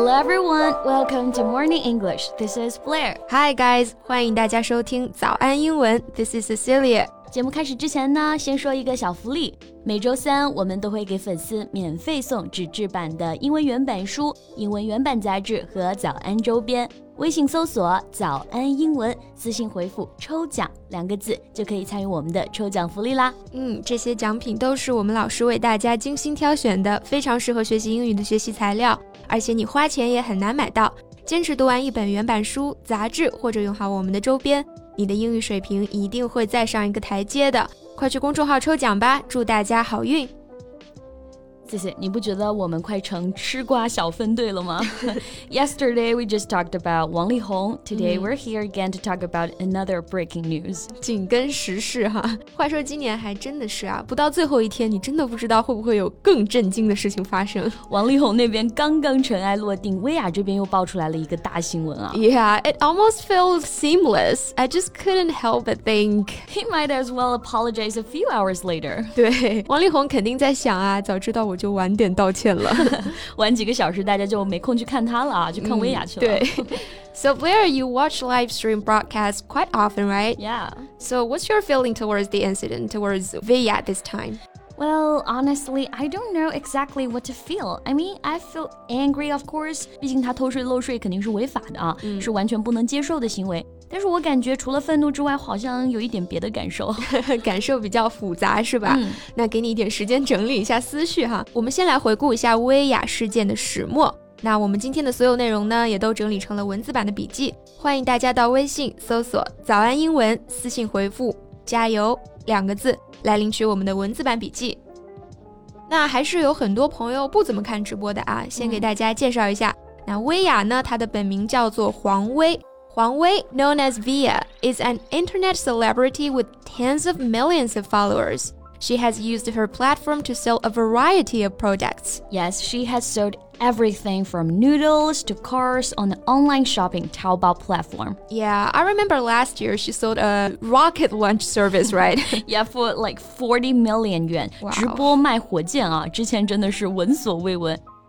Hello everyone, welcome to Morning English. This is Blair. Hi guys，欢迎大家收听早安英文。This is Cecilia. 节目开始之前呢，先说一个小福利。每周三我们都会给粉丝免费送纸质版的英文原版书、英文原版杂志和早安周边。微信搜索“早安英文”，私信回复“抽奖”两个字，就可以参与我们的抽奖福利啦。嗯，这些奖品都是我们老师为大家精心挑选的，非常适合学习英语的学习材料，而且你花钱也很难买到。坚持读完一本原版书、杂志，或者用好我们的周边。你的英语水平一定会再上一个台阶的，快去公众号抽奖吧！祝大家好运。谢谢，你不觉得我们快成吃瓜小分队了吗？Yesterday we just talked about 王力宏，Today we're here again to talk about another breaking news，紧跟时事哈。话说今年还真的是啊，不到最后一天，你真的不知道会不会有更震惊的事情发生。王力宏那边刚刚尘埃落定，薇娅这边又爆出来了一个大新闻啊。Yeah, it almost felt seamless. I just couldn't help but think he might as well apologize a few hours later. 对，王力宏肯定在想啊，早知道我。 So Blair, you watch live stream broadcasts quite often, right? Yeah. So what's your feeling towards the incident, towards Viya this time? Well, honestly, I don't know exactly what to feel. I mean, I feel angry, of course. 毕竟他偷税漏税肯定是违法的啊，是完全不能接受的行为。但是我感觉除了愤怒之外，好像有一点别的感受，感受比较复杂，是吧？嗯、那给你一点时间整理一下思绪哈。我们先来回顾一下薇娅事件的始末。那我们今天的所有内容呢，也都整理成了文字版的笔记，欢迎大家到微信搜索“早安英文”，私信回复“加油”两个字来领取我们的文字版笔记。那还是有很多朋友不怎么看直播的啊，先给大家介绍一下。那薇娅呢，她的本名叫做黄薇。Huang Wei, known as Viya, is an internet celebrity with tens of millions of followers. She has used her platform to sell a variety of products. Yes, she has sold everything from noodles to cars on the online shopping Taobao platform. Yeah, I remember last year she sold a rocket launch service, right? yeah, for like 40 million yuan. Wow.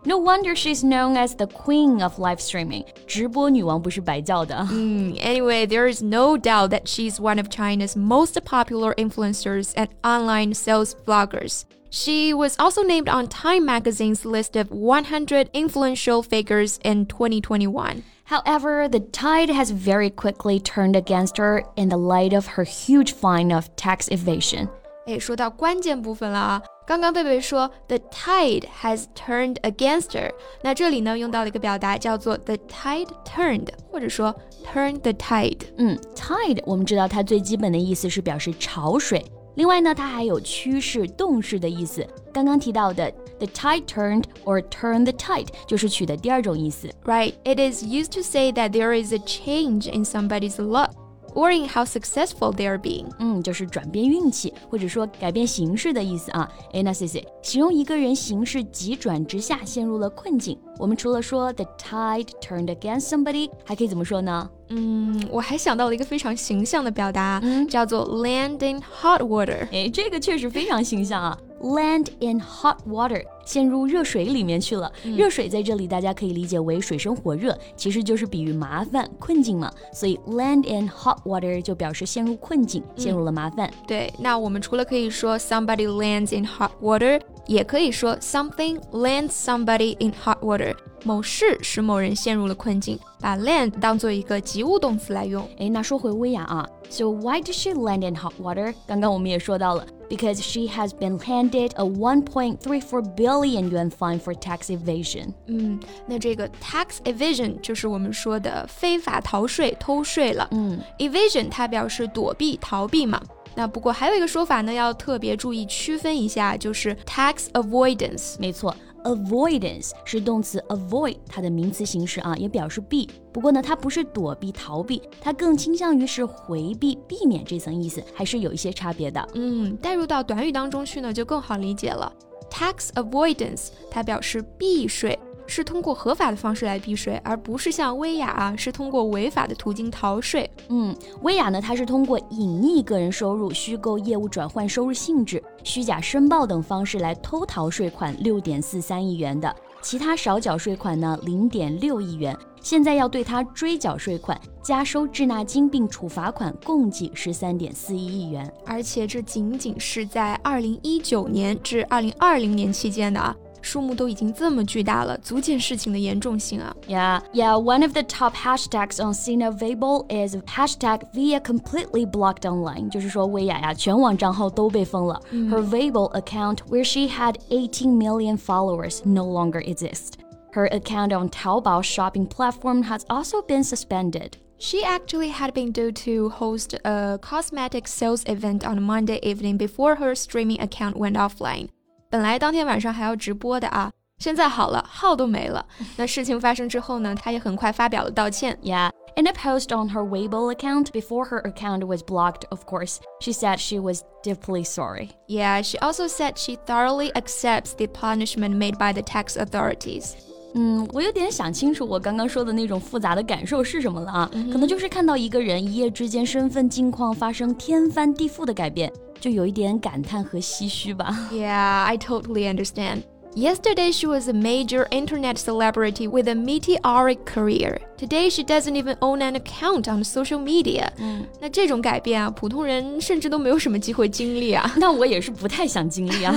no wonder she's known as the queen of live streaming. 直播女王不是白叫的。Mm, anyway, there is no doubt that she's one of China's most popular influencers and online sales bloggers. She was also named on Time magazine's list of 100 influential figures in 2021. However, the tide has very quickly turned against her in the light of her huge fine of tax evasion. 哎，说到关键部分了啊！ 刚刚贝贝说 the tide has turned against her，那这里呢用到了一个表达叫做 the tide turned，或者说 turn the tide。嗯，tide 我们知道它最基本的意思是表示潮水，另外呢它还有趋势、动势的意思。刚刚提到的 the tide turned or turn the tide 就是取的第二种意思。Right, it is used to say that there is a change in somebody's luck Or in how successful they are being。嗯，就是转变运气或者说改变形势的意思啊。哎，那 C C 形容一个人形势急转直下，陷入了困境，我们除了说 the tide turned against somebody，还可以怎么说呢？嗯，我还想到了一个非常形象的表达，嗯、叫做 land in hot water。哎，这个确实非常形象啊。Land in hot water，陷入热水里面去了。热水在这里大家可以理解为水深火热，其实就是比喻麻烦、困境嘛。所以 land in hot water 就表示陷入困境，陷入了麻烦。对，那我们除了可以说 somebody lands in hot water，也可以说 something lands somebody in hot water。某事使某人陷入了困境，把 land 当做一个及物动词来用。哎，那说回薇娅啊，So why did she land in hot water？刚刚我们也说到了 ，because she has been handed a 1.34 billion yuan fine for tax evasion。嗯，那这个 tax evasion 就是我们说的非法逃税、偷税了。嗯，evasion 它表示躲避、逃避嘛。那不过还有一个说法呢，要特别注意区分一下，就是 tax avoidance。没错。 Avoidance 是动词 avoid，它的名词形式啊，也表示避。不过呢，它不是躲避、逃避，它更倾向于是回避、避免这层意思，还是有一些差别的。嗯，带入到短语当中去呢，就更好理解了。Tax avoidance 它表示避税。是通过合法的方式来避税，而不是像薇娅啊，是通过违法的途径逃税。嗯，薇娅呢，她是通过隐匿个人收入、虚构业务转换收入性质、虚假申报等方式来偷逃税款六点四三亿元的。其他少缴税款呢零点六亿元。现在要对他追缴税款、加收滞纳金并处罚款，共计十三点四一亿元。而且这仅仅是在二零一九年至二零二零年期间的啊。数目都已经这么巨大了，足见事情的严重性啊。Yeah, yeah. One of the top hashtags on Sina Weibo is hashtag Viya completely blocked online，就是说薇娅呀，全网账号都被封了。Her Weibo account, where she had 18 million followers, no longer exists. Her account on Taobao shopping platform has also been suspended. She actually had been due to host a cosmetic sales event on Monday evening before her streaming account went offline. 本来当天晚上还要直播的啊，现在好了，号都没了。那事情发生之后呢，她也很快发表了道歉。Yeah. In a post on her Weibo account before her account was blocked, of course, she said she was deeply sorry. Yeah, she also said she thoroughly accepts the punishment made by the tax authorities. 嗯，我有点想清楚我刚刚说的那种复杂的感受是什么了啊？可能就是看到一个人一夜之间身份境况发生天翻地覆的改变。就有一点感叹和唏嘘吧。Yeah, I totally understand. Yesterday, she was a major internet celebrity with a meteoric career. Today, she doesn't even own an account on social media. 嗯，那这种改变啊，普通人甚至都没有什么机会经历啊。那我也是不太想经历啊。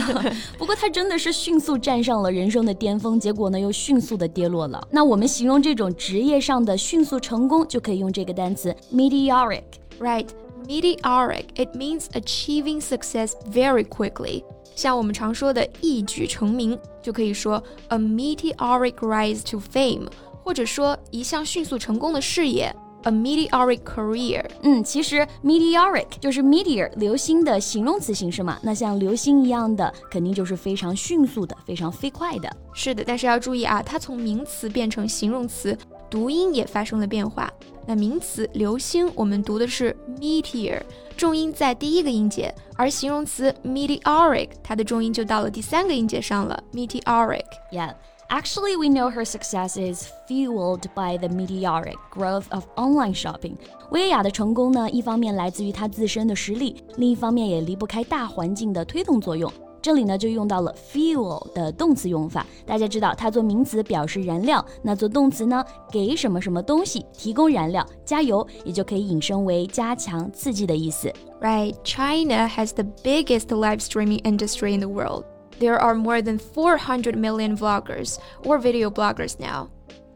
不过她真的是迅速站上了人生的巅峰，结果呢又迅速的跌落了。那我们形容这种职业上的迅速成功，就可以用这个单词 meteoric。Right. Meteoric, it means achieving success very quickly. 像我们常说的一举成名，就可以说 a meteoric rise to fame，或者说一项迅速成功的事业。A meteoric career，嗯，其实 meteoric 就是 meteor 流星的形容词形式嘛。那像流星一样的，肯定就是非常迅速的、非常飞快的。是的，但是要注意啊，它从名词变成形容词，读音也发生了变化。那名词流星，我们读的是 meteor，重音在第一个音节；而形容词 meteoric，它的重音就到了第三个音节上了。meteoric。Yeah. Actually, we know her success is fueled by the meteoric growth of online shopping. 薇娅的成功呢，一方面来自于她自身的实力，另一方面也离不开大环境的推动作用。这里呢就用到了 fuel 的动词用法。大家知道，它做名词表示燃料，那做动词呢，给什么什么东西提供燃料，加油，也就可以引申为加强、刺激的意思。Right, China has the biggest live streaming industry in the world. There are more than 400 million vloggers or video bloggers now.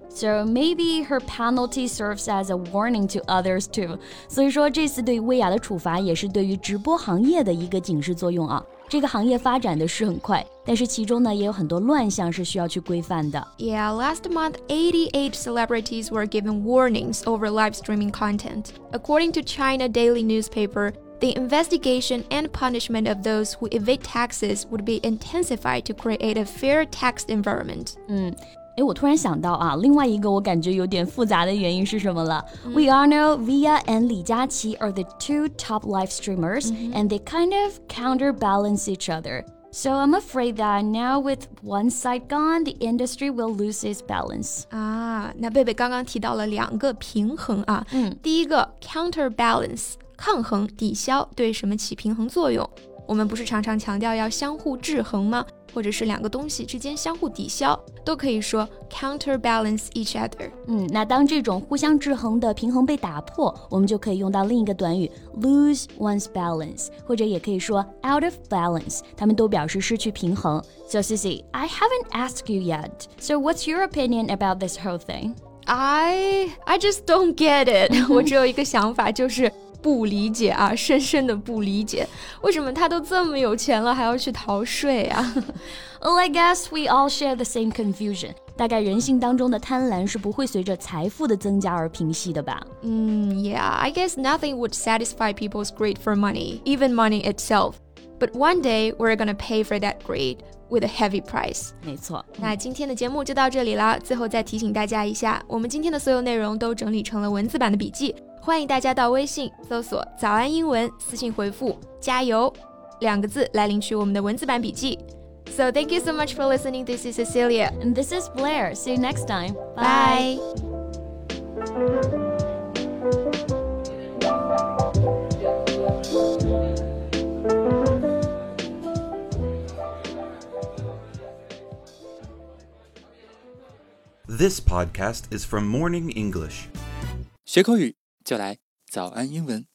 So maybe her penalty serves as a warning to others too. 所以说，这次对薇娅的处罚也是对于直播行业的一个警示作用啊。 这个行业发展的是很快，但是其中呢也有很多乱象是需要去规范的。Yeah, last month, 88 celebrities were given warnings over live streaming content. According to China Daily newspaper, the investigation and punishment of those who evade taxes would be intensified to create a fair tax environment. 嗯。 哎，我突然想到啊，另外一个我感觉有点复杂的原因是什么了、嗯、？We all know Viya and 李佳琦 are the two top live streamers, mm-hmm. and they kind of counterbalance each other. So I'm afraid that now with one side gone, the industry will lose its balance. 啊，那贝贝刚刚提到了两个平衡啊，嗯，第一个 counterbalance 抗衡、抵消对什么起平衡作用。我们不是常常强调要相互制衡吗？或者是两个东西之间相互抵消，都可以说 counterbalance each other。嗯，那当这种互相制衡的平衡被打破，我们就可以用到另一个短语 lose one's balance，或者也可以说 out of balance，它们都表示失去平衡。So Cici, I haven't asked you yet. So what's your opinion about this whole thing? I I just don't get it. 我只有一个想法，就是不理解啊，深深的不理解，为什么他都这么有钱了，还要去逃税啊？Well, I guess we all share the same confusion. 大概人性当中的贪婪是不会随着财富的增加而平息的吧？嗯，Yeah, I guess nothing would satisfy people's greed for money, even money itself. But one day we're gonna pay for that greed with a heavy price. 没错，那今天的节目就到这里了。最后再提醒大家一下，我们今天的所有内容都整理成了文字版的笔记。 欢迎大家到微信搜索“早安英文”，私信回复“加油”两个字来领取我们的文字版笔记。So thank you so much for listening. This is Cecilia. And this is Blair. See you next time. Bye. This podcast is from Morning English. 学口语 就来早安英文。